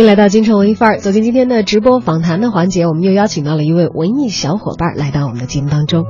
欢迎来到京城文艺范儿，走进今天的直播访谈的环节，我们又邀请到了一位文艺小伙伴来到我们的节目当中。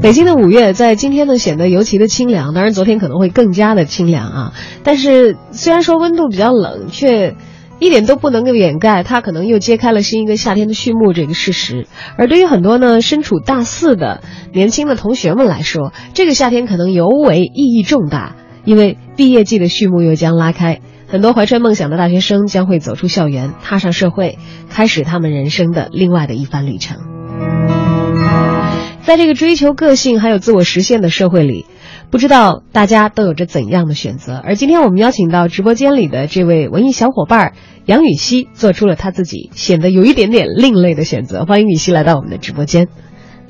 北京的五月在今天呢显得尤其的清凉，当然昨天可能会更加的清凉啊。但是虽然说温度比较冷，却一点都不能够掩盖它可能又揭开了新一个夏天的序幕这个事实。而对于很多呢身处大四的年轻的同学们来说，这个夏天可能尤为意义重大，因为毕业季的序幕又将拉开。很多怀揣梦想的大学生将会走出校园，踏上社会，开始他们人生的另外的一番旅程。在这个追求个性还有自我实现的社会里，不知道大家都有着怎样的选择。而今天我们邀请到直播间里的这位文艺小伙伴杨雨熙，做出了他自己显得有一点点另类的选择。欢迎雨熙来到我们的直播间。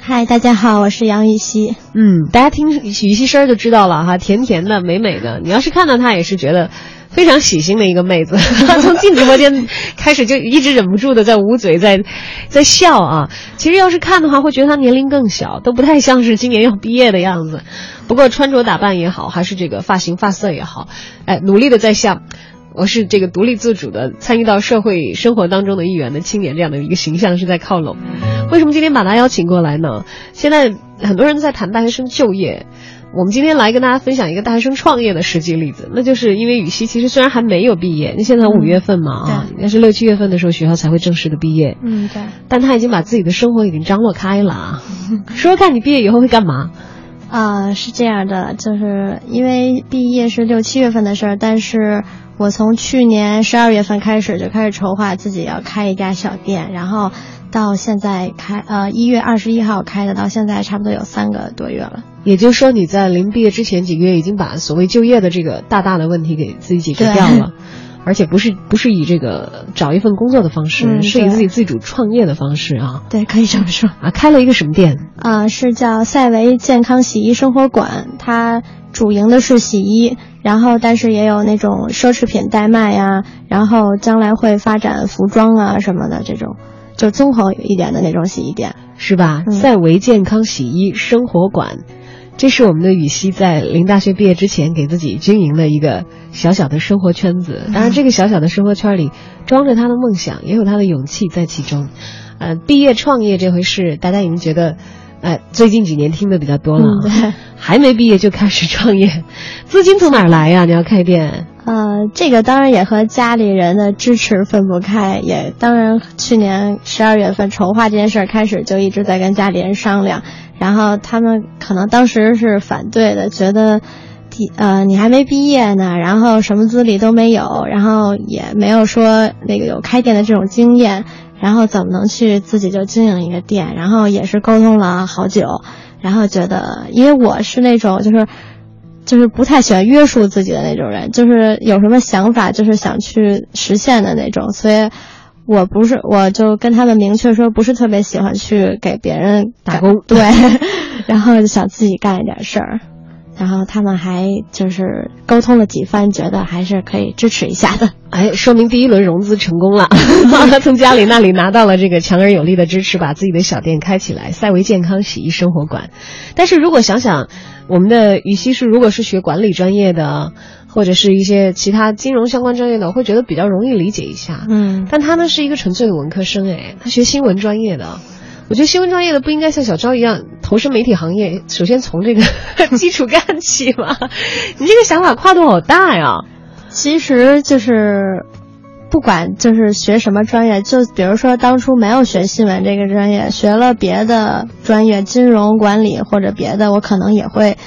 嗨，大家好，我是杨雨熙。嗯，大家听雨熙声儿就知道了哈，甜甜的、美美的。你要是看到她，也是觉得。非常喜庆的一个妹子，她 从进直播间开始就一直忍不住的在捂嘴，在在笑啊。其实要是看的话，会觉得她年龄更小，都不太像是今年要毕业的样子。不过穿着打扮也好，还是这个发型发色也好，哎，努力的在向我是这个独立自主的参与到社会生活当中的一员的青年这样的一个形象是在靠拢。为什么今天把她邀请过来呢？现在很多人在谈大学生就业。我们今天来跟大家分享一个大学生创业的实际例子，那就是因为雨熙其实虽然还没有毕业，那现在五月份嘛啊，应该是六七月份的时候学校才会正式的毕业，嗯对，但他已经把自己的生活已经张罗开了啊，说说看你毕业以后会干嘛？啊，是这样的，就是因为毕业是六七月份的事儿，但是我从去年十二月份开始就开始筹划自己要开一家小店，然后。到现在开呃一月二十一号开的，到现在差不多有三个多月了。也就是说，你在临毕业之前几个月已经把所谓就业的这个大大的问题给自己解决掉了，而且不是不是以这个找一份工作的方式，是以自己自主创业的方式啊。对，可以这么说啊。开了一个什么店？啊，是叫赛维健康洗衣生活馆，它主营的是洗衣，然后但是也有那种奢侈品代卖呀，然后将来会发展服装啊什么的这种。就综合一点的那种洗衣店，是吧？赛维健康洗衣生活馆，这是我们的雨熙在临大学毕业之前给自己经营的一个小小的生活圈子。当然，这个小小的生活圈里装着他的梦想，也有他的勇气在其中。呃，毕业创业这回事，大家已经觉得，呃，最近几年听的比较多了。还没毕业就开始创业，资金从哪儿来呀？你要开店？呃，这个当然也和家里人的支持分不开，也当然去年十二月份筹划这件事儿开始就一直在跟家里人商量，然后他们可能当时是反对的，觉得，呃，你还没毕业呢，然后什么资历都没有，然后也没有说那个有开店的这种经验，然后怎么能去自己就经营一个店？然后也是沟通了好久，然后觉得，因为我是那种就是。就是不太喜欢约束自己的那种人，就是有什么想法就是想去实现的那种，所以，我不是我就跟他们明确说，不是特别喜欢去给别人打工，对，然后就想自己干一点事儿，然后他们还就是沟通了几番，觉得还是可以支持一下的。哎，说明第一轮融资成功了，从家里那里拿到了这个强而有力的支持，把自己的小店开起来，赛维健康洗衣生活馆。但是如果想想。我们的雨熙是，如果是学管理专业的，或者是一些其他金融相关专业的，我会觉得比较容易理解一下。嗯，但他呢是一个纯粹的文科生，哎，他学新闻专业的，我觉得新闻专业的不应该像小昭一样投身媒体行业，首先从这个 基础干起吗？你这个想法跨度好大呀！其实就是。不管就是学什么专业，就比如说当初没有学新闻这个专业，学了别的专业，金融管理或者别的，我可能也会，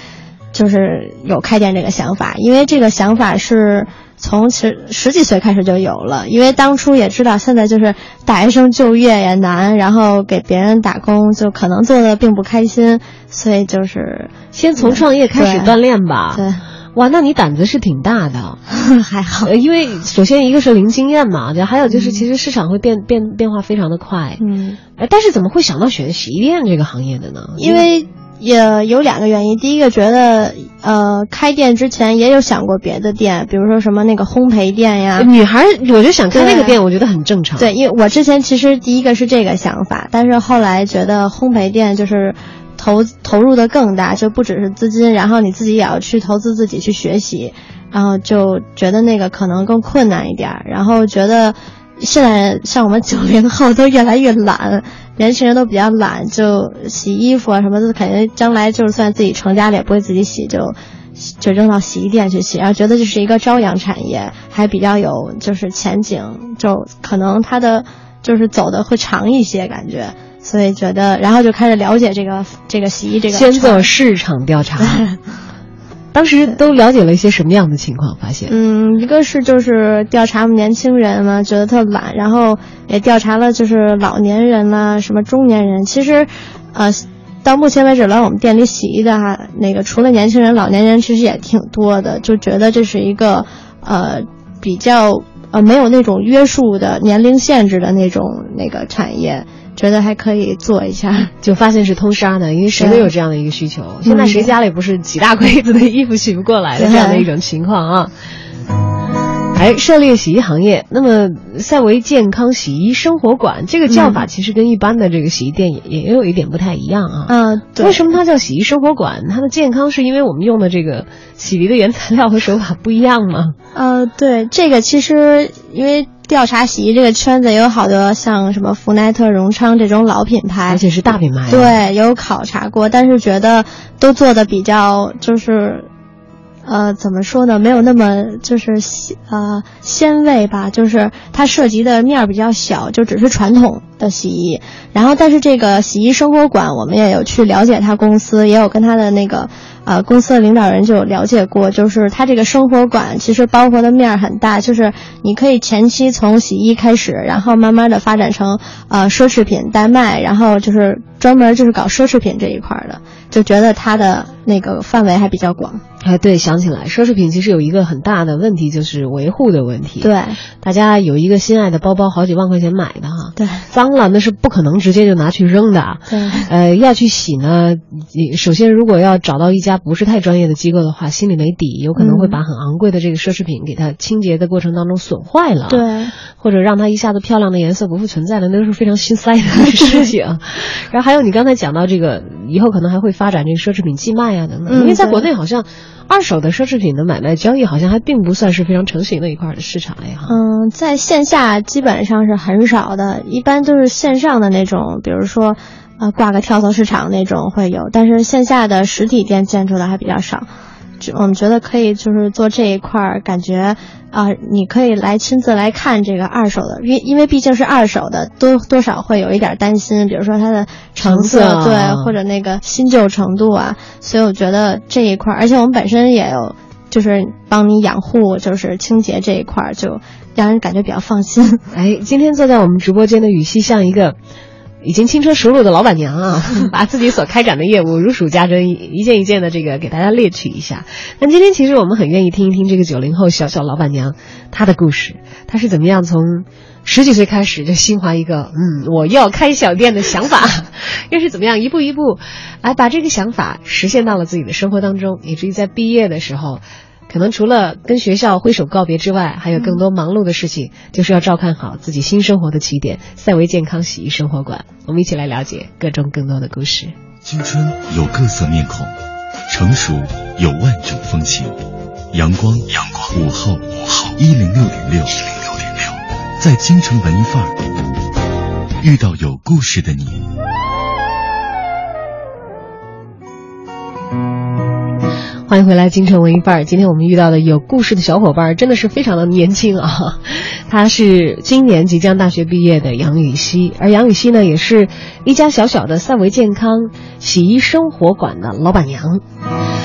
就是有开店这个想法。因为这个想法是从十十几岁开始就有了，因为当初也知道现在就是大学生就业也难，然后给别人打工就可能做的并不开心，所以就是先从创业开始锻炼吧。对。哇，那你胆子是挺大的，还好呃，，因为首先一个是零经验嘛，还有就是其实市场会变变变化非常的快，嗯，哎，但是怎么会想到选洗衣店这个行业的呢？因为也有两个原因，第一个觉得呃开店之前也有想过别的店，比如说什么那个烘焙店呀，女孩，我就想开那个店，我觉得很正常。对，因为我之前其实第一个是这个想法，但是后来觉得烘焙店就是投投入的更大，就不只是资金，然后你自己也要去投资自己去学习，然后就觉得那个可能更困难一点儿，然后觉得现在像我们九零后都越来越懒，年轻人都比较懒，就洗衣服啊什么的，感觉将来就算自己成家了也不会自己洗，就就扔到洗衣店去洗，然后觉得这是一个朝阳产业，还比较有就是前景，就可能它的就是走的会长一些感觉，所以觉得，然后就开始了解这个这个洗衣这个先做市场调查，当时都了解了一些什么样的情况？发现，嗯，一个是就是调查我们年轻人嘛，觉得特懒，然后也调查了就是老年人啦，什么中年人。其实，呃，到目前为止来我们店里洗衣的哈，那个除了年轻人，老年人其实也挺多的，就觉得这是一个呃比较呃没有那种约束的年龄限制的那种那个产业，觉得还可以做一下。就发现是通杀的，因为谁都有这样的一个需求。嗯现在谁家里不是几大柜子的衣服洗不过来的这样的一种情况啊？哎，涉猎洗衣行业，那么赛维健康洗衣生活馆这个叫法其实跟一般的这个洗衣店也也有一点不太一样啊。嗯，对。为什么它叫洗衣生活馆？它的健康是因为我们用的这个洗涤的原材料和手法不一样吗？呃，对，这个其实因为调查洗衣这个圈子有好多像什么福奈特、荣昌这种老品牌，而且是大品牌啊。对，有考察过，但是觉得都做的比较就是。呃，怎么说呢？没有那么就是鲜呃鲜味吧，就是它涉及的面儿比较小，就只是传统的洗衣。然后，但是这个洗衣生活馆，我们也有去了解他公司，也有跟他的那个呃公司的领导人就有了解过，就是他这个生活馆其实包括的面儿很大，就是你可以前期从洗衣开始，然后慢慢的发展成呃奢侈品代卖，然后就是专门就是搞奢侈品这一块的，就觉得它的那个范围还比较广。哎，对，想起来，奢侈品其实有一个很大的问题，就是维护的问题。，对大家有一个心爱的包包，好几万块钱买的哈，对脏了那是不可能直接就拿去扔的。对呃，要去洗呢，你首先如果要找到一家不是太专业的机构的话，心里没底，有可能会把很昂贵的这个奢侈品给它清洁的过程当中损坏了。。对或者让它一下子漂亮的颜色不复存在了，那都是非常心塞的事情。然后还有你刚才讲到这个，以后可能还会发展这个奢侈品寄卖啊等等，嗯因为在国内好像二手的奢侈品的买卖交易好像还并不算是非常成型的一块的市场呀。嗯，在线下基本上是很少的，一般都是线上的那种，比如说啊挂个跳蚤市场那种会有，但是线下的实体店建筑的还比较少。就我们觉得可以就是做这一块儿，感觉啊、你可以来亲自来看这个二手的，因因为毕竟是二手的，多多少会有一点担心，比如说它的成成色啊对，或者那个新旧程度啊，所以我觉得这一块儿，而且我们本身也有。就是帮你养护，就是清洁这一块儿，就让人感觉比较放心。哎，今天坐在我们直播间的雨熙像一个已经轻车熟路的老板娘啊，把自己所开展的业务如数家珍，一一件一件的这个给大家列举一下。那今天其实我们很愿意听一听这个九零后小小老板娘她的故事，她是怎么样从十几岁开始就心怀一个嗯我要开小店的想法，又是怎么样一步一步，哎把这个想法实现到了自己的生活当中，以至于在毕业的时候。可能除了跟学校挥手告别之外，还有更多忙碌的事情，就是要照看好自己新生活的起点——赛维健康洗衣生活馆。我们一起来了解各种更多的故事。青春有各色面孔，成熟有万种风情。阳光，阳光，午后，午后，一零六点六，一零六点六，在京城文艺范儿遇到有故事的你。欢迎回来，京城文艺范儿。今天我们遇到的有故事的小伙伴，真的是非常的年轻啊！他是今年即将大学毕业的杨雨熙，而杨雨熙呢，也是一家小小的赛维健康洗衣生活馆的老板娘。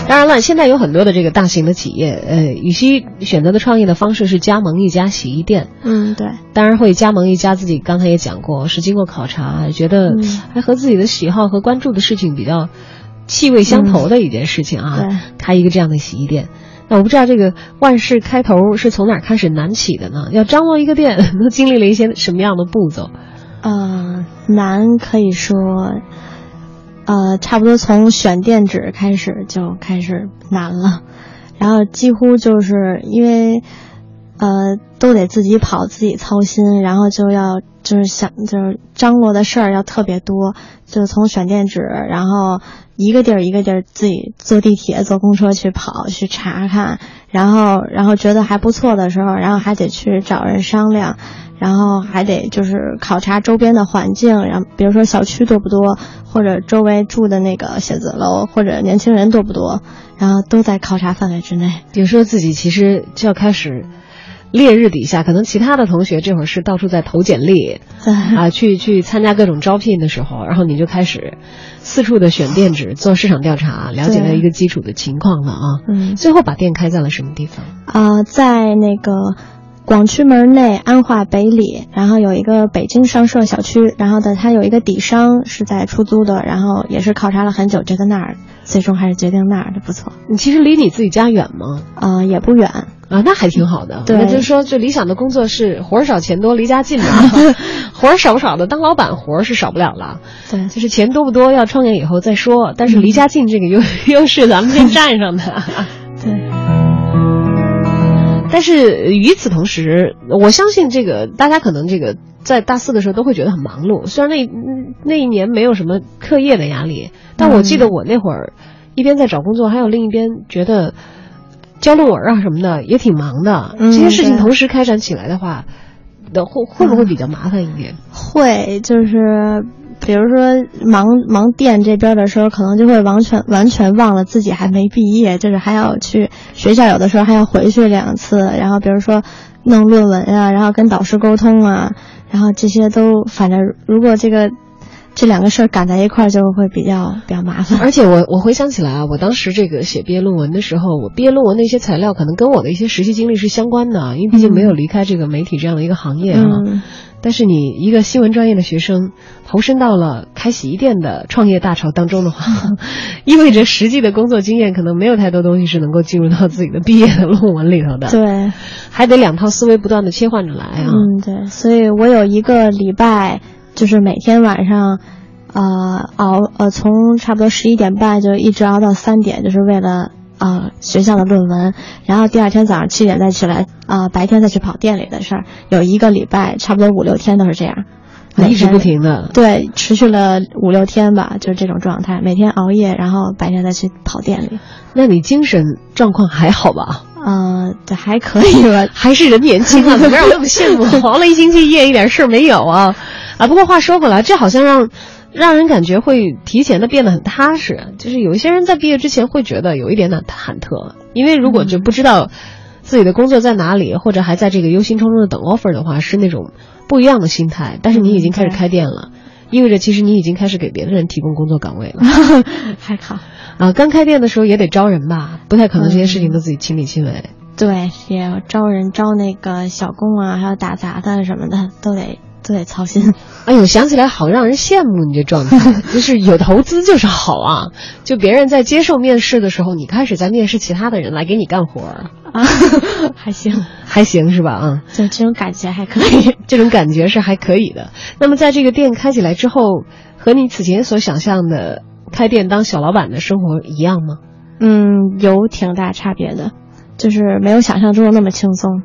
当然了，现在有很多的这个大型的企业，呃，雨熙选择的创业的方式是加盟一家洗衣店。嗯，对，当然会加盟一家自己刚才也讲过，是经过考察，觉得嗯还和自己的喜好和关注的事情比较气味相投的一件事情啊，嗯开一个这样的洗衣店。那我不知道这个万事开头是从哪开始难起的呢？要张罗一个店，都经历了一些什么样的步骤？呃，难可以说，呃，差不多从选店址开始就开始难了，然后几乎就是因为，呃，都得自己跑，自己操心，然后就要就是想就是张罗的事儿要特别多，就从选店址，然后一个地儿一个地儿自己坐地铁、坐公车去跑去查看，然后然后觉得还不错的时候，然后还得去找人商量。然后还得就是考察周边的环境，然后比如说小区多不多，或者周围住的那个写字楼或者年轻人多不多，然后都在考察范围之内。比如说自己其实就要开始烈日底下，可能其他的同学这会儿是到处在投简历，啊，去去参加各种招聘的时候，然后你就开始四处的选店址，做市场调查，了解了一个基础的情况了啊。嗯，最后把店开在了什么地方？啊，在那个。广渠门内安化北里，然后有一个北京商社小区，然后的它有一个底商是在出租的，然后也是考察了很久，觉得那儿最终还是决定那儿的不错。你其实离你自己家远吗？啊，也不远啊，那还挺好的。对，那就是说，最理想的工作是活少钱多，离家近嘛。活少不少的，当老板活是少不了了。对，就是钱多不多要创业以后再说，但是离家近这个优优势咱们先占上的。对。但是与此同时，我相信这个大家可能这个在大四的时候都会觉得很忙碌。虽然那那一年没有什么课业的压力，但我记得我那会儿一边在找工作，还有另一边觉得交论文啊什么的也挺忙的。这些事情同时开展起来的话，的会会不会比较麻烦一点？会，就是。比如说忙忙店这边的时候，可能就会完全完全忘了自己还没毕业，就是还要去学校，有的时候还要回去两次。然后比如说弄论文啊，然后跟导师沟通啊，然后这些都反正如果这个这两个事儿赶在一块儿，就会比较比较麻烦。而且我我回想起来啊，我当时这个写毕业论文的时候，我毕业论文的一些材料可能跟我的一些实习经历是相关的，因为毕竟没有离开这个媒体这样的一个行业啊。但是你一个新闻专业的学生投身到了开洗衣店的创业大潮当中的话，意味着实际的工作经验可能没有太多东西是能够进入到自己的毕业的论文里头的。对，还得两套思维不断的切换着来啊。嗯，对，所以我有一个礼拜，就是每天晚上，呃，熬呃从差不多十一点半就一直熬到三点，就是为了。啊，学校的论文，然后第二天早上七点再起来，啊，白天再去跑店里的事儿，有一个礼拜，差不多五六天都是这样，一直不停的，对，持续了五六天吧，就是这种状态，每天熬夜，然后白天再去跑店里。那你精神状况还好吧？嗯，对，还可以吧，还是人年轻啊，怎么让我那么羡慕？黄了一星期夜，一点事儿没有啊？啊，不过话说回来，这好像让。让人感觉会提前的变得很踏实，就是有一些人在毕业之前会觉得有一点点忐忑，因为如果就不知道自己的工作在哪里，或者还在这个忧心忡忡的等 offer 的话，是那种不一样的心态。但是你已经开始开店了，意味着其实你已经开始给别的人提供工作岗位了，还好啊。刚开店的时候也得招人吧，不太可能这些事情都自己亲力亲为。对，也要招人，招那个小工啊，还有打杂的什么的 都得。都得，操心。哎呦，想起来好让人羡慕你这状态，就是有投资就是好啊。就别人在接受面试的时候，你开始在面试其他的人来给你干活儿啊，还行，还行是吧？啊，就这种感觉还可以，这种感觉是还可以的。那么在这个店开起来之后，和你此前所想象的开店当小老板的生活一样吗？嗯，有挺大差别的，就是没有想象中的那么轻松。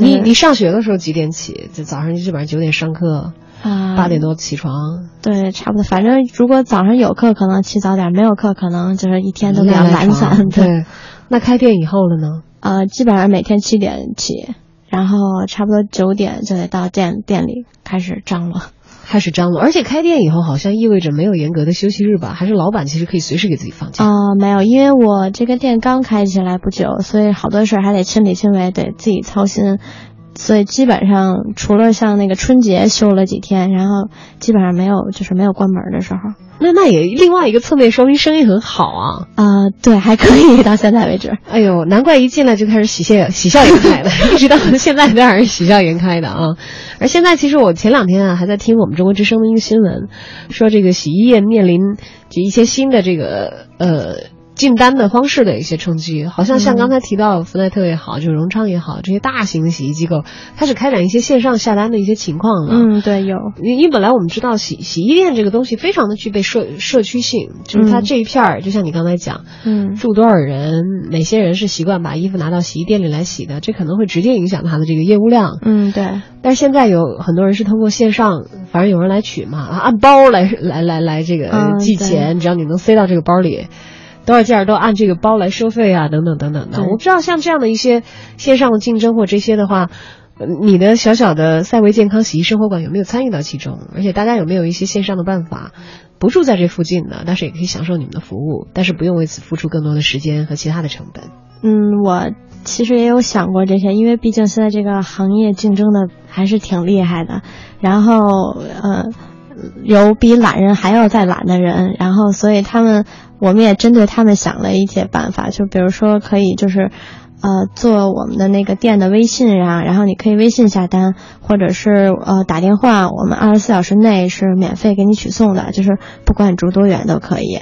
你你上学的时候几点起？就早上基本上九点上课，啊，八点多起床。对，差不多。反正如果早上有课，可能起早点；没有课，可能就是一天都比较懒散。对。那开店以后了呢？呃，基本上每天七点起，然后差不多九点就得到店店里开始张罗。开始张罗，而且开店以后好像意味着没有严格的休息日吧？还是老板其实可以随时给自己放假？啊，没有，因为我这个店刚开起来不久，所以好多事儿还得亲力亲为，得自己操心。所以基本上除了像那个春节休了几天，然后基本上没有就是没有关门的时候。那那也另外一个侧面说明生意很好啊。啊，对，还可以到现在为止。哎呦，难怪一进来就开始喜笑喜笑颜开的，一直到现在都还是喜笑颜开的啊。而现在其实我前两天啊还在听我们中国之声的一个新闻，说这个洗衣液面临就一些新的这个呃。进单的方式的一些冲击，好像像刚才提到福奈特也好，就是荣昌也好，这些大型的洗衣机构开始开展一些线上下单的一些情况了。嗯，对，有。因因为本来我们知道洗洗衣店这个东西非常的具备社社区性，就是它这一片儿，就像你刚才讲，嗯，住多少人，哪些人是习惯把衣服拿到洗衣店里来洗的，这可能会直接影响它的这个业务量。嗯，对。但是现在有很多人是通过线上，反正有人来取嘛，按包来来来来这个寄钱，只要你能塞到这个包里。多少件都按这个包来收费啊，等等等等的。我不知道像这样的一些线上的竞争或这些的话，你的小小的赛维健康洗衣生活馆有没有参与到其中？而且大家有没有一些线上的办法，不住在这附近的，但是也可以享受你们的服务，但是不用为此付出更多的时间和其他的成本。嗯，我其实也有想过这些，因为毕竟现在这个行业竞争的还是挺厉害的。然后，呃，有比懒人还要再懒的人，然后所以他们。我们也针对他们想了一些办法，就比如说可以就是，呃，做我们的那个店的微信啊，然后你可以微信下单，或者是呃打电话，我们二十四小时内是免费给你取送的，就是不管你住多远都可以，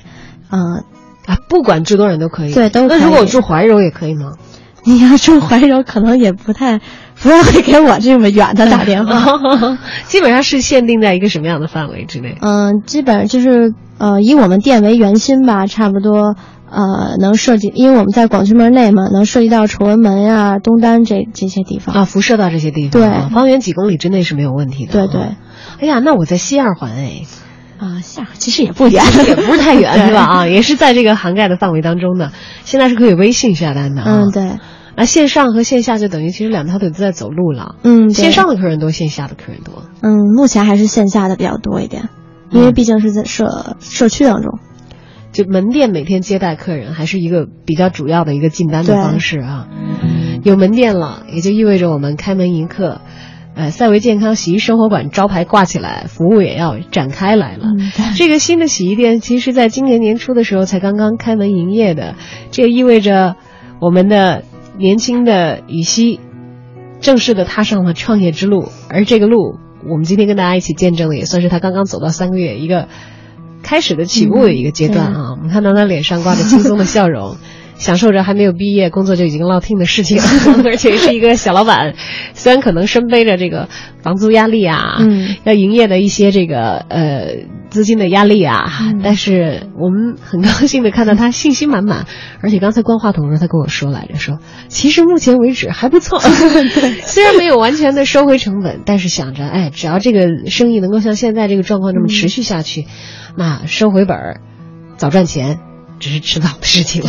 嗯，啊，不管住多远都可以，对，都可以。那如果我住怀柔也可以吗？你要住怀柔，可能也不太不要会给我这么远的打电话，基本上是限定在一个什么样的范围之内？嗯，基本上就是。呃，以我们店为圆心吧，差不多，呃，能涉及，因为我们在广渠门内嘛，能涉及到崇文门呀、东单这这些地方啊，辐射到这些地方，对，方圆几公里之内是没有问题的。对对，哎呀，那我在西二环哎，啊，下其实也不远，也不是太远，是吧？啊，也是在这个涵盖的范围当中的。现在是可以微信下单的，嗯，对。那线上和线下就等于其实两条腿都在走路了，嗯，线上的客人多，线下的客人多，嗯，目前还是线下的比较多一点，因为毕竟是在社社区当中。就门店每天接待客人，还是一个比较主要的一个进单的方式啊。有门店了，也就意味着我们开门迎客。呃，赛维健康洗衣生活馆招牌挂起来，服务也要展开来了。这个新的洗衣店，其实在今年年初的时候才刚刚开门营业的，这也意味着我们的年轻的羽西正式的踏上了创业之路。而这个路，我们今天跟大家一起见证的，也算是他刚刚走到三个月一个。开始的起步的一个阶段啊，我们看到他脸上挂着轻松的笑容，享受着还没有毕业工作就已经落听的事情，而且是一个小老板，虽然可能身背着这个房租压力啊，嗯，要营业的一些这个呃资金的压力啊，但是我们很高兴的看到他信心满满，而且刚才关话筒的时候他跟我说来着，说其实目前为止还不错，虽然没有完全的收回成本，但是想着哎，只要这个生意能够像现在这个状况这么持续下去。那收回本儿，早赚钱，只是迟早的事情了。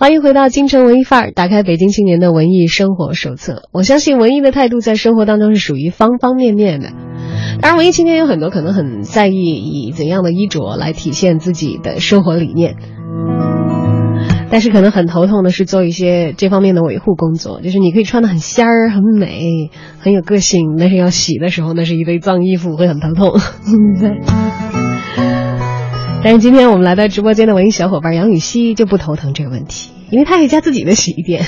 欢迎回到京城文艺范儿，打开北京青年的文艺生活手册。我相信文艺的态度在生活当中是属于方方面面的。当然，文艺青年有很多可能很在意以怎样的衣着来体现自己的生活理念，但是可能很头痛的是做一些这方面的维护工作。就是你可以穿的很仙儿、很美、很有个性，但是要洗的时候那是一堆脏衣服，会很头痛。但是今天我们来到直播间的文艺小伙伴杨雨熙就不头疼这个问题，因为她有家自己的洗衣店，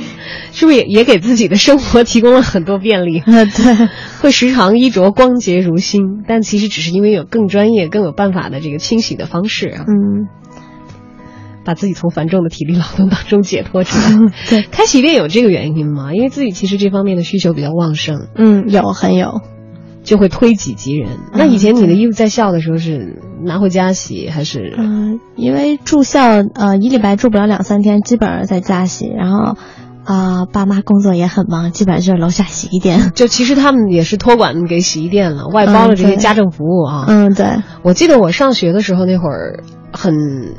是不是也也给自己的生活提供了很多便利？啊，对，会时常衣着光洁如新，但其实只是因为有更专业、更有办法的这个清洗的方式啊，嗯，把自己从繁重的体力劳动当中解脱出来。对，开洗衣店有这个原因吗？因为自己其实这方面的需求比较旺盛，嗯，有很有。就会推己及人。那以前你的衣服在校的时候是拿回家洗还是？嗯，因为住校，呃，一礼拜住不了两三天，基本上在家洗。然后，啊，爸妈工作也很忙，基本上就是楼下洗衣店。就其实他们也是托管给洗衣店了，外包了这些家政服务啊。嗯，对。我记得我上学的时候那会儿，很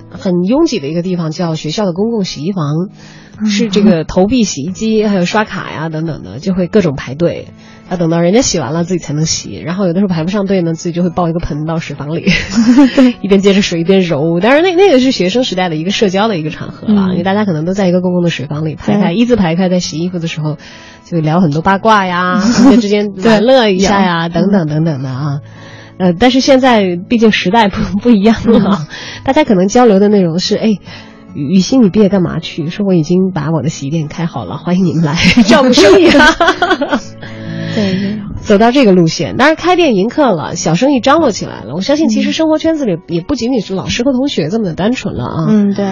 很拥挤的一个地方叫学校的公共洗衣房，是这个投币洗衣机，还有刷卡呀等等的，就会各种排队。要等到人家洗完了，自己才能洗。然后有的时候排不上队呢，自己就会抱一个盆到水房里，一边接着水一边揉。当然，那那个是学生时代的一个社交的一个场合了，因为大家可能都在一个公共的水房里排开，一字排开，在洗衣服的时候，就聊很多八卦呀，同学之间玩乐一下呀，等等等等的啊。呃，但是现在毕竟时代不不一样了，大家可能交流的内容是：哎，雨欣，你毕业干嘛去？说我已经把我的洗衣店开好了，欢迎你们来照顾生意。对，走到这个路线，当然开店迎客了，小生意张罗起来了。我相信，其实生活圈子里也不仅仅是老师和同学这么的单纯了啊。嗯，对，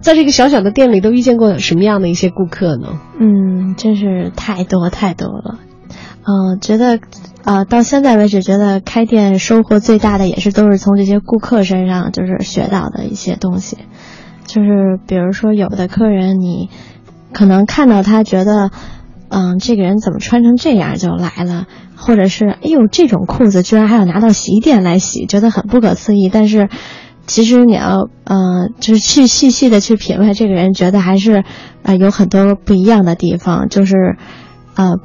在这个小小的店里，都遇见过什么样的一些顾客呢？嗯，真是太多太多了。嗯，觉得，呃，到现在为止，觉得开店收获最大的也是都是从这些顾客身上就是学到的一些东西。就是比如说，有的客人你可能看到他觉得。嗯，这个人怎么穿成这样就来了？或者是，哎呦，这种裤子居然还要拿到洗衣店来洗，觉得很不可思议。但是，其实你要，嗯，就是去细细的去品味这个人，觉得还是，呃，有很多不一样的地方。就是，呃，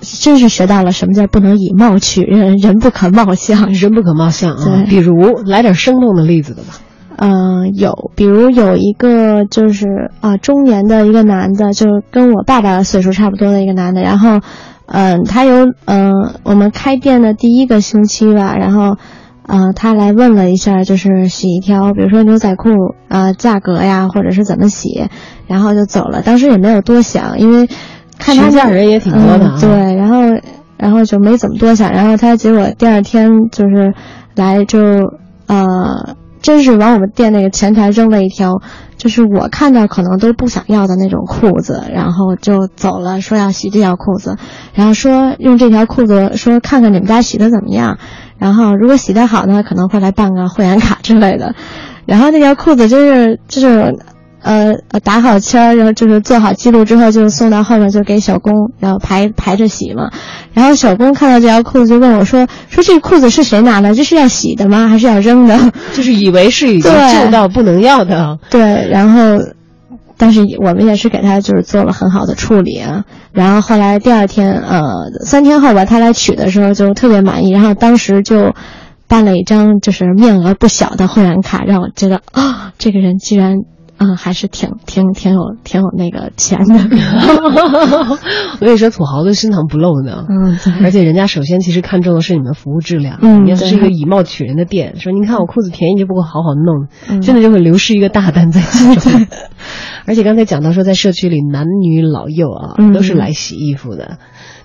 真是学到了什么叫不能以貌取人，人不可貌相，人不可貌相啊。比如，来点生动的例子的吧。嗯，有，比如有一个就是啊，中年的一个男的，就跟我爸爸岁数差不多的一个男的，然后，嗯，他有嗯，我们开店的第一个星期吧，然后，嗯，他来问了一下，就是洗一条，比如说牛仔裤啊，价格呀，或者是怎么洗，然后就走了。当时也没有多想，因为看他家人也挺多的，对，然后，然后就没怎么多想，然后他结果第二天就是来就呃。真是往我们店那个前台扔了一条，就是我看到可能都不想要的那种裤子，然后就走了，说要洗这条裤子，然后说用这条裤子，说看看你们家洗的怎么样，然后如果洗的好呢，可能会来办个会员卡之类的，然后那条裤子就是就是。呃打好签儿，然后就是做好记录之后，就送到后面，就给小工，然后排排着洗嘛。然后小工看到这条裤子，就问我说：“说这个裤子是谁拿的？这是要洗的吗？还是要扔的？” 就是以为是已经旧到不能要的。对，然后，但是我们也是给他就是做了很好的处理啊。然后后来第二天，呃，三天后吧，他来取的时候就特别满意，然后当时就办了一张就是面额不小的会员卡，让我觉得啊，这个人居然。嗯，还是挺挺挺有挺有那个钱的。我跟你说，土豪的深藏不露的。嗯，而且人家首先其实看重的是你们服务质量。嗯，要是一个以貌取人的店，说你看我裤子便宜就不够好好弄，真的就会流失一个大单在其中。而且刚才讲到说，在社区里男女老幼啊，都是来洗衣服的。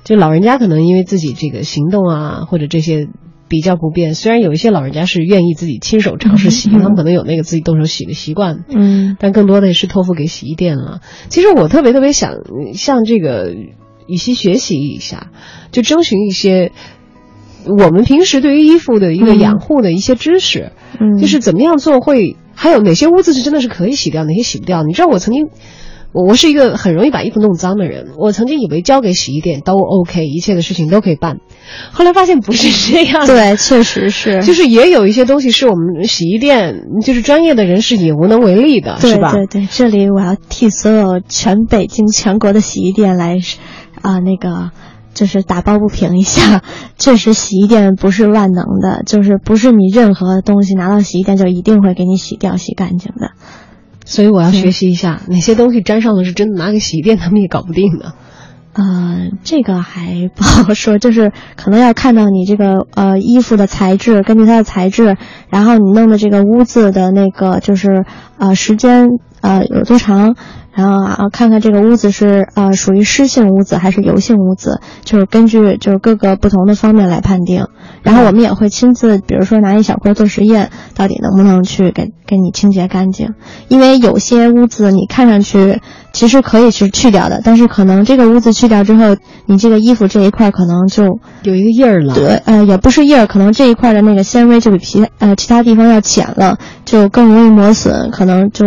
就老人家可能因为自己这个行动啊，或者这些。比较不便，虽然有一些老人家是愿意自己亲手尝试洗，他们可能有那个自己动手洗的习惯，嗯，但更多的也是托付给洗衣店了。其实我特别特别想向这个雨熙学习一下，就征询一些我们平时对于衣服的一个养护的一些知识，嗯，就是怎么样做会，还有哪些污渍是真的是可以洗掉，哪些洗不掉？你知道我曾经我我是一个很容易把衣服弄脏的人，我曾经以为交给洗衣店都 OK，一切的事情都可以办，后来发现不是这样。对，确实是，就是也有一些东西是我们洗衣店就是专业的人士也无能为力的，是吧？对对，这里我要替所有全北京全国的洗衣店来啊那个。就是打抱不平一下，确实洗衣店不是万能的，就是不是你任何东西拿到洗衣店就一定会给你洗掉、洗干净的。所以我要学习一下，哪些东西粘上了是真的，拿个洗衣店他们也搞不定的。呃，这个还不好说，就是可能要看到你这个呃衣服的材质，根据它的材质，然后你弄的这个污渍的那个就是呃时间呃有多长。然后啊，看看这个屋子是呃属于湿性屋子还是油性屋子，就是根据就是各个不同的方面来判定。然后我们也会亲自，比如说拿一小块做实验，到底能不能去给给你清洁干净？因为有些屋子你看上去其实可以去去掉的，但是可能这个屋子去掉之后，你这个衣服这一块可能就有一个印儿了。对，呃，也不是印儿，可能这一块的那个纤维就比其呃其他地方要浅了，就更容易磨损，可能就。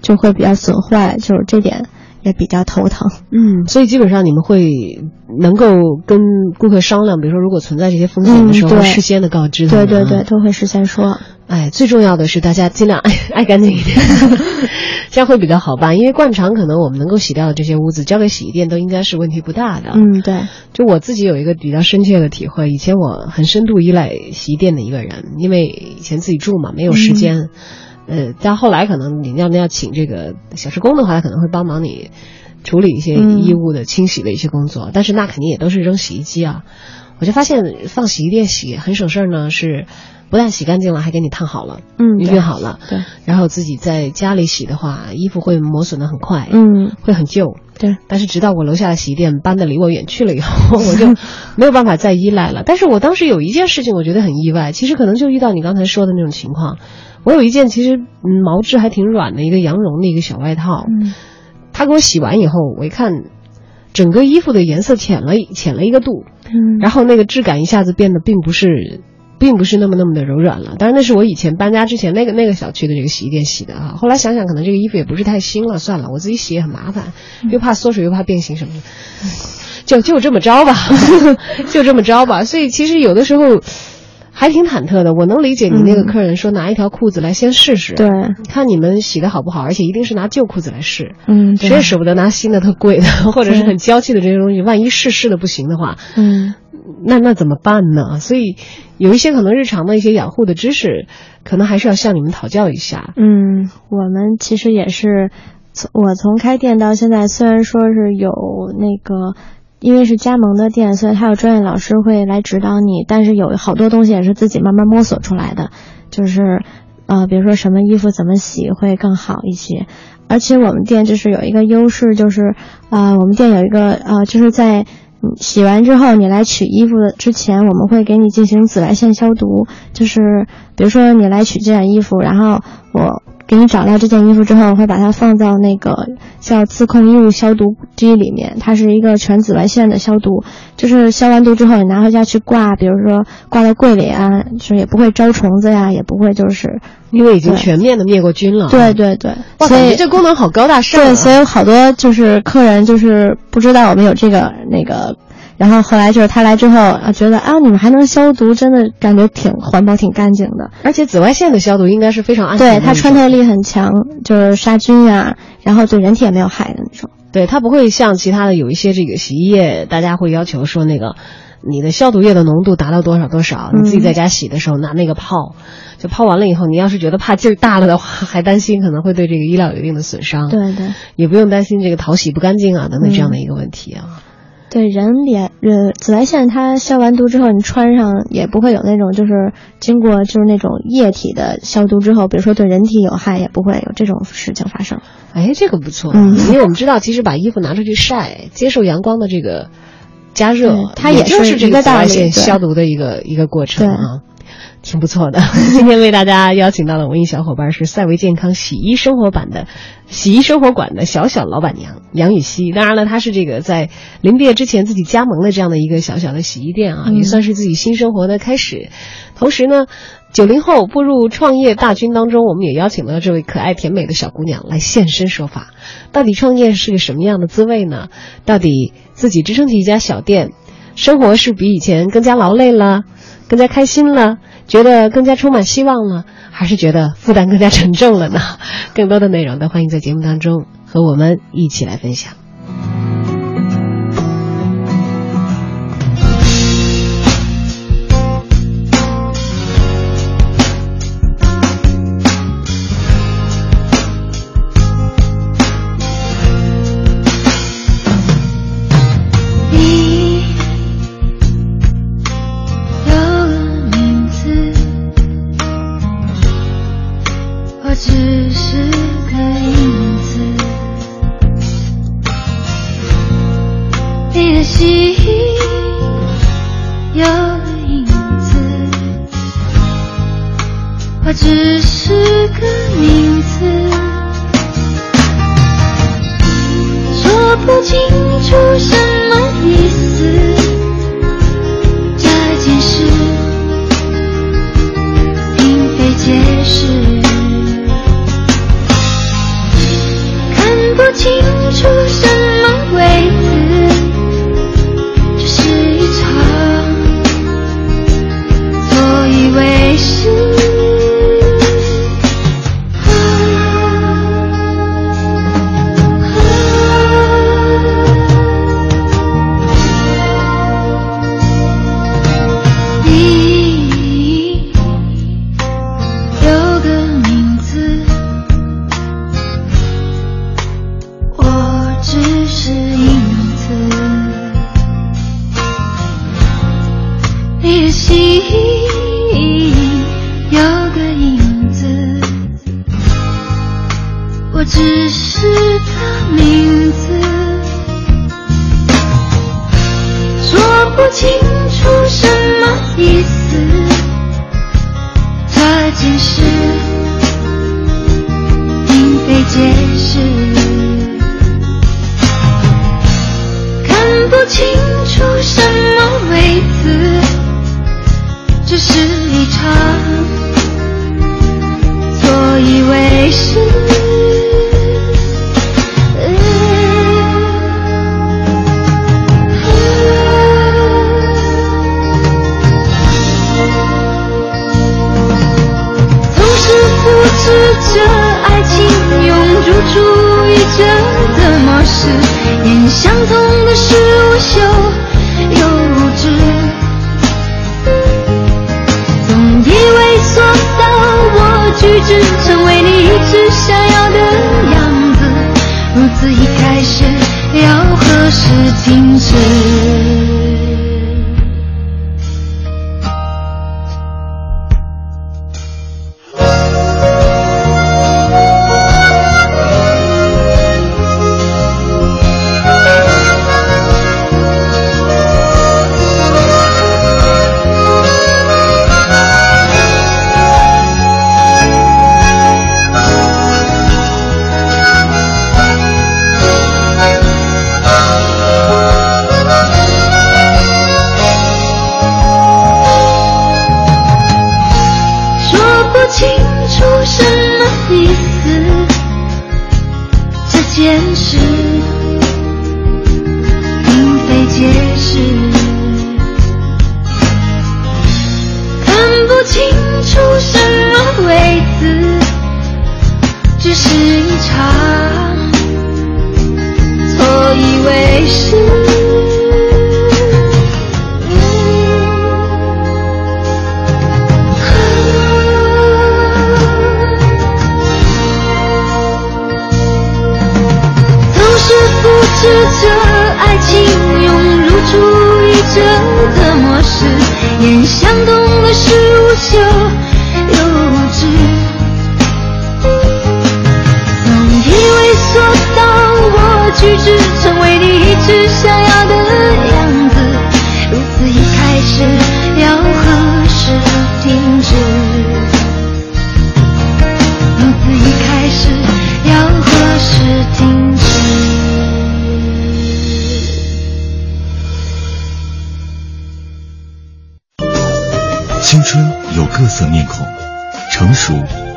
就会比较损坏，就是这点也比较头疼。嗯，所以基本上你们会能够跟顾客商量，比如说如果存在这些风险的时候，事先的告知他们。对对对，都会事先说。哎，最重要的是大家尽量爱爱干净一点，这样会比较好办。因为灌肠可能我们能够洗掉的这些污渍，交给洗衣店都应该是问题不大的。嗯，对。就我自己有一个比较深切的体会，以前我很深度依赖洗衣店的一个人，因为以前自己住嘛，没有时间。呃，但后来可能你要不要请这个小时工的话，他可能会帮忙你处理一些衣物的清洗的一些工作，但是那肯定也都是扔洗衣机啊。我就发现放洗衣店洗很省事儿呢，是不但洗干净了，还给你烫好了，嗯，熨好了，对。然后自己在家里洗的话，衣服会磨损的很快，嗯，会很旧，对。但是直到我楼下的洗衣店搬的离我远去了以后，我就 没有办法再依赖了。但是我当时有一件事情，我觉得很意外，其实可能就遇到你刚才说的那种情况。我有一件其实毛质还挺软的一个羊绒的一个小外套，他给我洗完以后，我一看，整个衣服的颜色浅了浅了一个度，然后那个质感一下子变得并不是，并不是那么那么的柔软了。当然那是我以前搬家之前那个那个小区的这个洗衣店洗的哈。后来想想可能这个衣服也不是太新了，算了，我自己洗也很麻烦，又怕缩水又怕变形什么的，就就这么着吧，就这么着吧。所以其实有的时候。还挺忐忑的，我能理解你那个客人说拿一条裤子来先试试，对，看你们洗的好不好，而且一定是拿旧裤子来试，嗯，谁也舍不得拿新的特贵的 或者是很娇气的这些东西，万一试试的不行的话，嗯，那那怎么办呢？所以有一些可能日常的一些养护的知识，可能还是要向你们讨教一下。嗯，我们其实也是，从我从开店到现在，虽然说是有那个。因为是加盟的店，所以他有专业老师会来指导你。但是有好多东西也是自己慢慢摸索出来的，就是，呃，比如说什么衣服怎么洗会更好一些。而且我们店就是有一个优势，就是，啊，我们店有一个，呃，就是在洗完之后你来取衣服之前，我们会给你进行紫外线消毒。就是，比如说你来取这件衣服，然后我。给你找到这件衣服之后，我会把它放到那个叫自控衣物消毒机里面，它是一个全紫外线的消毒，就是消完毒之后你拿回家去挂，比如说挂到柜里啊，就是也不会招虫子呀，也不会就是 因为已经全面的灭过菌了。对对对，所以这功能好高大上。对，所以好多就是客人就是不知道我们有这个那个。然后后来就是他来之后啊，觉得啊，你们还能消毒，真的感觉挺环保、挺干净的。而且紫外线的消毒应该是非常安全的。对，它穿透力很强，就是杀菌呀，然后对人体也没有害的那种。对，它不会像其他的有一些这个洗衣液，大家会要求说那个你的消毒液的浓度达到多少多少，你自己在家洗的时候拿那个泡，就泡完了以后，你要是觉得怕劲儿大了的话，还担心可能会对这个衣料有一定的损伤。对对，也不用担心这个淘洗不干净啊等等这样的一个问题啊。对人脸，呃，紫外线它消完毒之后，你穿上也不会有那种就是经过就是那种液体的消毒之后，比如说对人体有害，也不会有这种事情发生。哎，这个不错，嗯，因为我们知道，其实把衣服拿出去晒，接受阳光的这个加热，它也是这个紫外线消毒的一个一个过程啊。挺不错的。今天为大家邀请到的文艺小伙伴是赛维健康洗衣生活版的洗衣生活馆的小小老板娘杨雨熙。当然了，她是这个在临毕业之前自己加盟了这样的一个小小的洗衣店啊，也算是自己新生活的开始。同时呢，九零后步入创业大军当中，我们也邀请了这位可爱甜美的小姑娘来现身说法。到底创业是个什么样的滋味呢？到底自己支撑起一家小店，生活是比以前更加劳累了，更加开心了，觉得更加充满希望了，还是觉得负担更加沉重了呢？更多的内容都欢迎在节目当中和我们一起来分享。只是他名字说不清楚什么意思，这件事并非解释。看不清。面相同的事无休，又无知，总以为做到我举止成为你一直想要的样子，如此一开始要何时停止？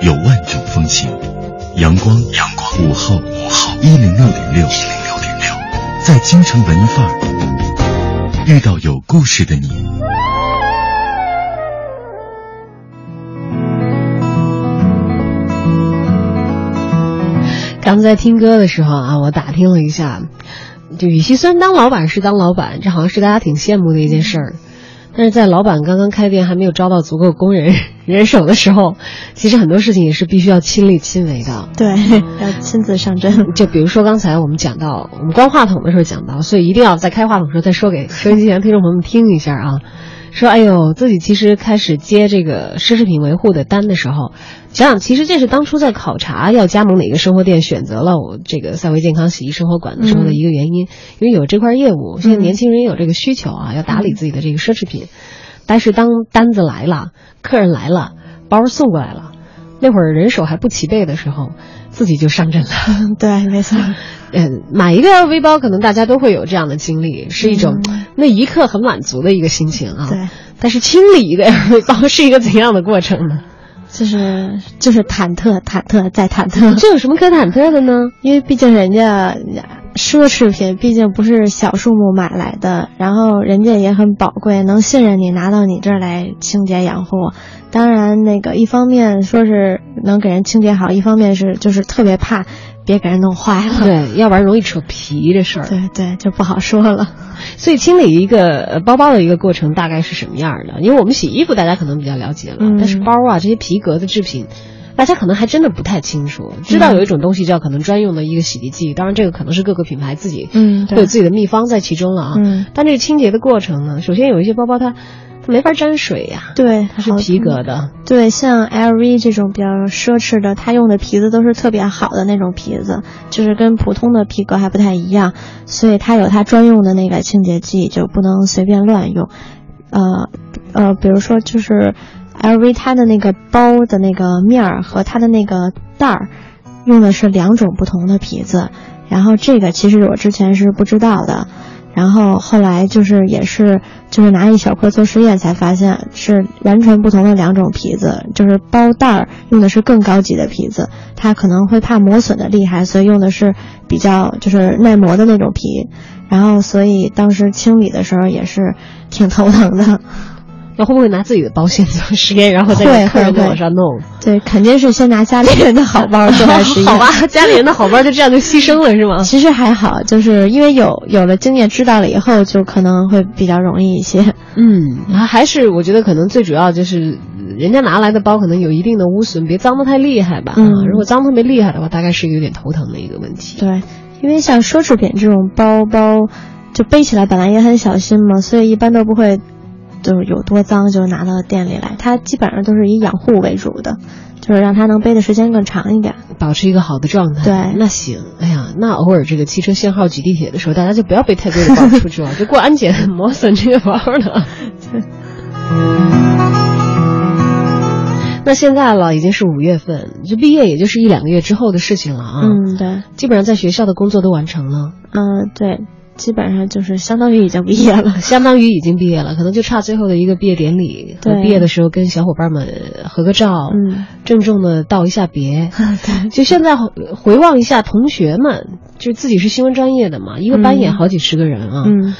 有万种风情。阳光，阳光，午后，午后，一零六点六，一零六点六，在京城文艺范儿遇到有故事的你。刚才听歌的时候啊，我打听了一下，就与其虽然当老板是当老板，这好像是大家挺羡慕的一件事儿。但是在老板刚刚开店还没有招到足够工人人手的时候，其实很多事情也是必须要亲力亲为的。对，要亲自上阵。就比如说刚才我们讲到，我们关话筒的时候讲到，所以一定要在开话筒的时候再说给收音机前听众朋友们听一下啊。说，哎呦，自己其实开始接这个奢侈品维护的单的时候，想想其实这是当初在考察要加盟哪个生活店，选择了我这个赛维健康洗衣生活馆的时候的一个原因，因为有这块业务，现在年轻人也有这个需求啊，要打理自己的这个奢侈品。但是当单子来了，客人来了，包送过来了，那会儿人手还不齐备的时候，自己就上阵了。对，没错。嗯，买一个 LV 包，可能大家都会有这样的经历，是一种那一刻很满足的一个心情啊。对。但是清理一个 LV 包是一个怎样的过程呢？就是就是忐忑，忐忑再忐忑。这有什么可忐忑的呢？因为毕竟人家奢侈品，毕竟不是小数目买来的，然后人家也很宝贵，能信任你拿到你这儿来清洁养护。当然，那个一方面说是能给人清洁好，一方面是就是特别怕。别给人弄坏了，对，要不然容易扯皮这事儿。对对，就不好说了。所以清理一个包包的一个过程大概是什么样的？因为我们洗衣服大家可能比较了解了，但是包啊这些皮革的制品，大家可能还真的不太清楚。知道有一种东西叫可能专用的一个洗涤剂，当然这个可能是各个品牌自己嗯会有自己的秘方在其中了啊。嗯，但这个清洁的过程呢，首先有一些包包它。它没法沾水呀，对，它是皮革的。对，像 LV 这种比较奢侈的，它用的皮子都是特别好的那种皮子，就是跟普通的皮革还不太一样，所以它有它专用的那个清洁剂，就不能随便乱用。呃呃，比如说就是 LV 它的那个包的那个面儿和它的那个袋儿，用的是两种不同的皮子，然后这个其实我之前是不知道的。然后后来就是也是就是拿一小块做实验才发现是完全不同的两种皮子，就是包袋儿用的是更高级的皮子，它可能会怕磨损的厉害，所以用的是比较就是耐磨的那种皮，然后所以当时清理的时候也是挺头疼的。那会不会拿自己的保险做实验，然后再客人往上弄？对，肯定是先拿家里人的好包做实验。好吧，家里人的好包就这样就牺牲了是吗？其实还好，就是因为有有了经验，知道了以后就可能会比较容易一些。嗯，还是我觉得可能最主要就是人家拿来的包可能有一定的污损，别脏的太厉害吧。嗯，如果脏特别厉害的话，大概是有点头疼的一个问题。对，因为像奢侈品这种包包，就背起来本来也很小心嘛，所以一般都不会。就是有多脏就拿到店里来，它基本上都是以养护为主的，就是让它能背的时间更长一点，保持一个好的状态。对，那行，哎呀，那偶尔这个汽车限号挤地铁的时候，大家就不要背太多的包出去了，就过安检磨损这个包了。那现在了，已经是五月份，就毕业也就是一两个月之后的事情了啊。嗯，对，基本上在学校的工作都完成了。嗯，对。基本上就是相当于已经毕业了，相当于已经毕业了，可能就差最后的一个毕业典礼和毕业的时候跟小伙伴们合个照，嗯，郑重的道一下别。对，就现在回望一下同学们，就自己是新闻专业的嘛，一个班也好几十个人啊。嗯，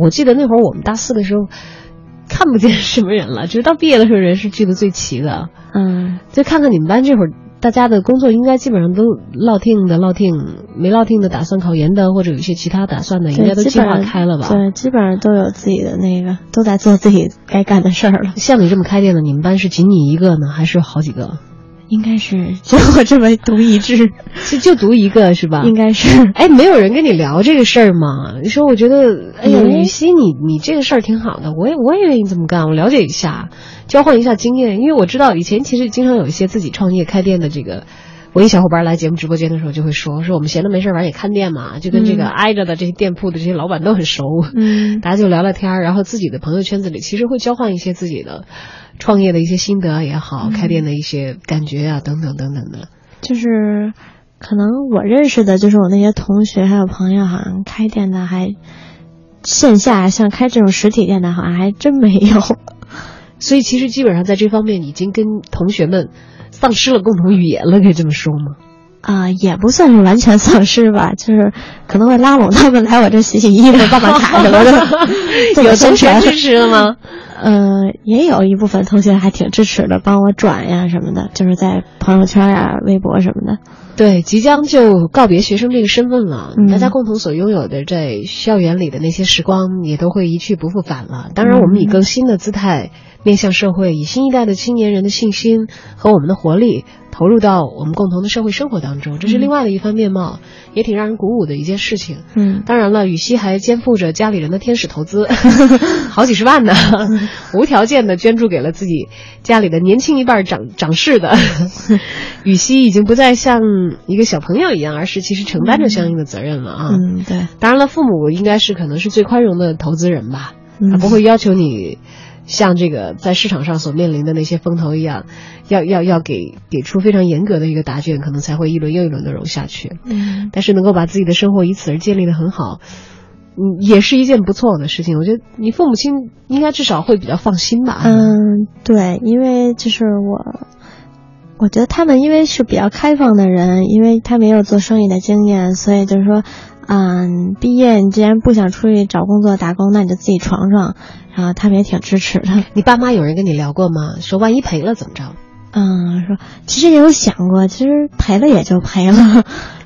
我记得那会儿我们大四的时候，看不见什么人了，直到毕业的时候人是聚的最齐的。嗯，就看看你们班这会儿。大家的工作应该基本上都落听的落听，没落听的打算考研的，或者有一些其他打算的，应该都计划开了吧？对，基本上都有自己的那个，都在做自己该干的事儿了。像你这么开店的，你们班是仅你一个呢，还是好几个？应该是就我这么独一致，就就读一个是吧？应该是。哎，没有人跟你聊这个事儿吗？你说，我觉得，哎呀，雨熙，你你这个事儿挺好的，我也我也愿意这么干，我了解一下，交换一下经验，因为我知道以前其实经常有一些自己创业开店的这个。我一小伙伴来节目直播间的时候就会说说我们闲着没事儿，反正也看店嘛，就跟这个挨着的这些店铺的这些老板都很熟，嗯，大家就聊聊天儿，然后自己的朋友圈子里其实会交换一些自己的创业的一些心得也好，开店的一些感觉啊等等等等的。就是可能我认识的就是我那些同学还有朋友，好像开店的还线下像开这种实体店的，好像还真没有。所以其实基本上在这方面已经跟同学们丧失了共同语言了，可以这么说吗？啊、也不算是完全丧失吧，就是可能会拉拢他们来我这洗洗衣服、办办卡什么的。有同学宣传支持了吗？呃，也有一部分同学还挺支持的，帮我转呀什么的，就是在朋友圈呀、微博什么的。对，即将就告别学生这个身份了，嗯大家共同所拥有的在校园里的那些时光也都会一去不复返了。当然，我们以更新的姿态面向社会，以新一代的青年人的信心和我们的活力投入到我们共同的社会生活当中，这是另外的一番面貌，也挺让人鼓舞的一件事情。嗯，当然了，羽西还肩负着家里人的天使投资，好几十万呢，无条件的捐助给了自己家里的年轻一半长长势的。羽西已经不再像一个小朋友一样，而是其实承担着相应的责任了啊。嗯，对，当然了，父母应该是可能是最宽容的投资人吧，嗯他不会要求你像这个在市场上所面临的那些风投一样，要要要给给出非常严格的一个答卷，可能才会一轮又一轮的融下去。嗯但是能够把自己的生活以此而建立的很好，嗯，也是一件不错的事情。我觉得你父母亲应该至少会比较放心吧。嗯，对，因为就是我，我觉得他们因为是比较开放的人，因为他没有做生意的经验，所以就是说，嗯，毕业你既然不想出去找工作打工，那你就自己闯闯。然后他们也挺支持的。你爸妈有人跟你聊过吗？说万一赔了怎么着？嗯，说其实也有想过，其实赔了也就赔了，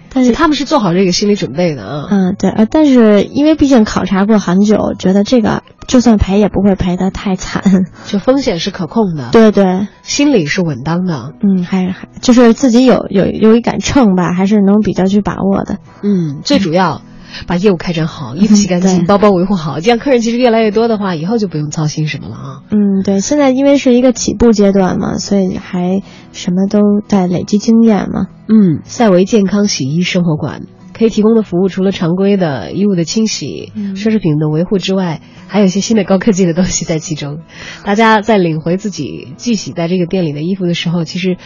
但是他们是做好这个心理准备的啊。嗯，对，呃，但是因为毕竟考察过很久，觉得这个就算赔也不会赔得太惨。就风险是可控的，对对，心理是稳当的。嗯，还还就是自己有有有一杆秤吧，还是能比较去把握的。嗯，最主要。把业务开展好，衣服洗干净，对包包维护好，这样客人其实越来越多的话，以后就不用操心什么了啊。嗯，对，现在因为是一个起步阶段嘛，所以还什么都在累积经验嘛。嗯，赛维健康洗衣生活馆可以提供的服务，除了常规的衣物的清洗、嗯奢侈品的维护之外，还有一些新的高科技的东西在其中。大家在领回自己寄洗在这个店里的衣服的时候，其实。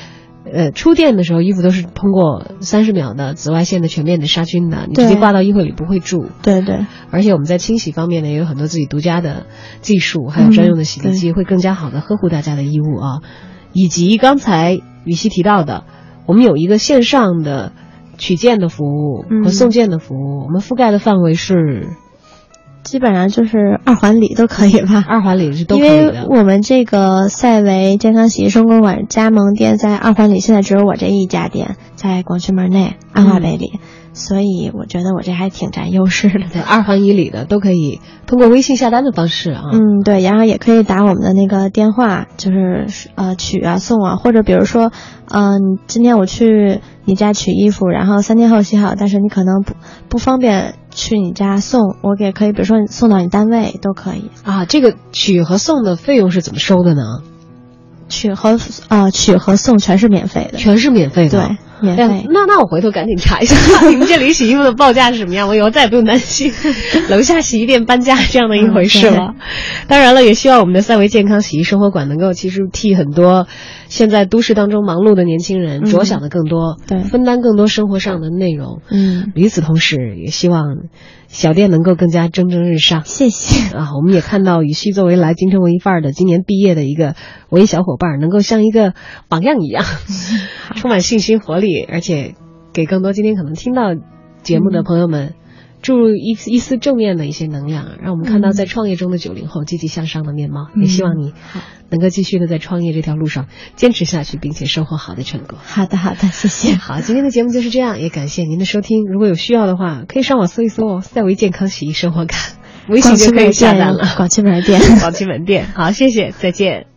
呃，出店的时候衣服都是通过三十秒的紫外线的全面的杀菌的，你直接挂到衣柜里不会蛀。对对，而且我们在清洗方面呢，也有很多自己独家的技术，还有专用的洗涤剂，会更加好的呵护大家的衣物啊。以及刚才雨熙提到的，我们有一个线上的取件的服务和嗯送件的服务，我们覆盖的范围是基本上就是二环里都可以吧。二环里是都因可以的。为我们这个赛维健康洗衣生活馆加盟店在二环里，现在只有我这一家店，在广渠门内安华北里，所以我觉得我这还挺占优势的。对，二环以里的都可以通过微信下单的方式啊。嗯，对，然后也可以打我们的那个电话，就是呃取啊送啊，或者比如说，嗯、今天我去你家取衣服，然后三天后洗好，但是你可能不不方便去你家送，我也可以，比如说送到你单位都可以。啊，这个取和送的费用是怎么收的呢？取和呃取和送全是免费的，全是免费的。对，免费。那那我回头赶紧查一下你们这里洗衣服的报价是什么样，我以后再也不用担心 楼下洗衣店搬家这样的一回事了。当然了，也希望我们的三维健康洗衣生活馆能够其实替很多现在都市当中忙碌的年轻人嗯着想的更多，对分担更多生活上的内容。嗯，与此同时，也希望小店能够更加蒸蒸日上。谢谢。啊，我们也看到雨旭作为来京城文艺范儿的今年毕业的一个文艺小伙伴儿，能够像一个榜样一样，充满信心活力，而且给更多今天可能听到节目的朋友们。注入一一丝正面的一些能量，让我们看到在创业中的九零后积极向上的面貌。嗯也希望你能够继续的在创业这条路上坚持下去，并且收获好的成果。好的，好的，谢谢。好，今天的节目就是这样，也感谢您的收听。如果有需要的话，可以上网搜一搜“赛维健康洗衣生活感”，微信就可以下单了。广渠门店。广渠门店，好，谢谢，再见。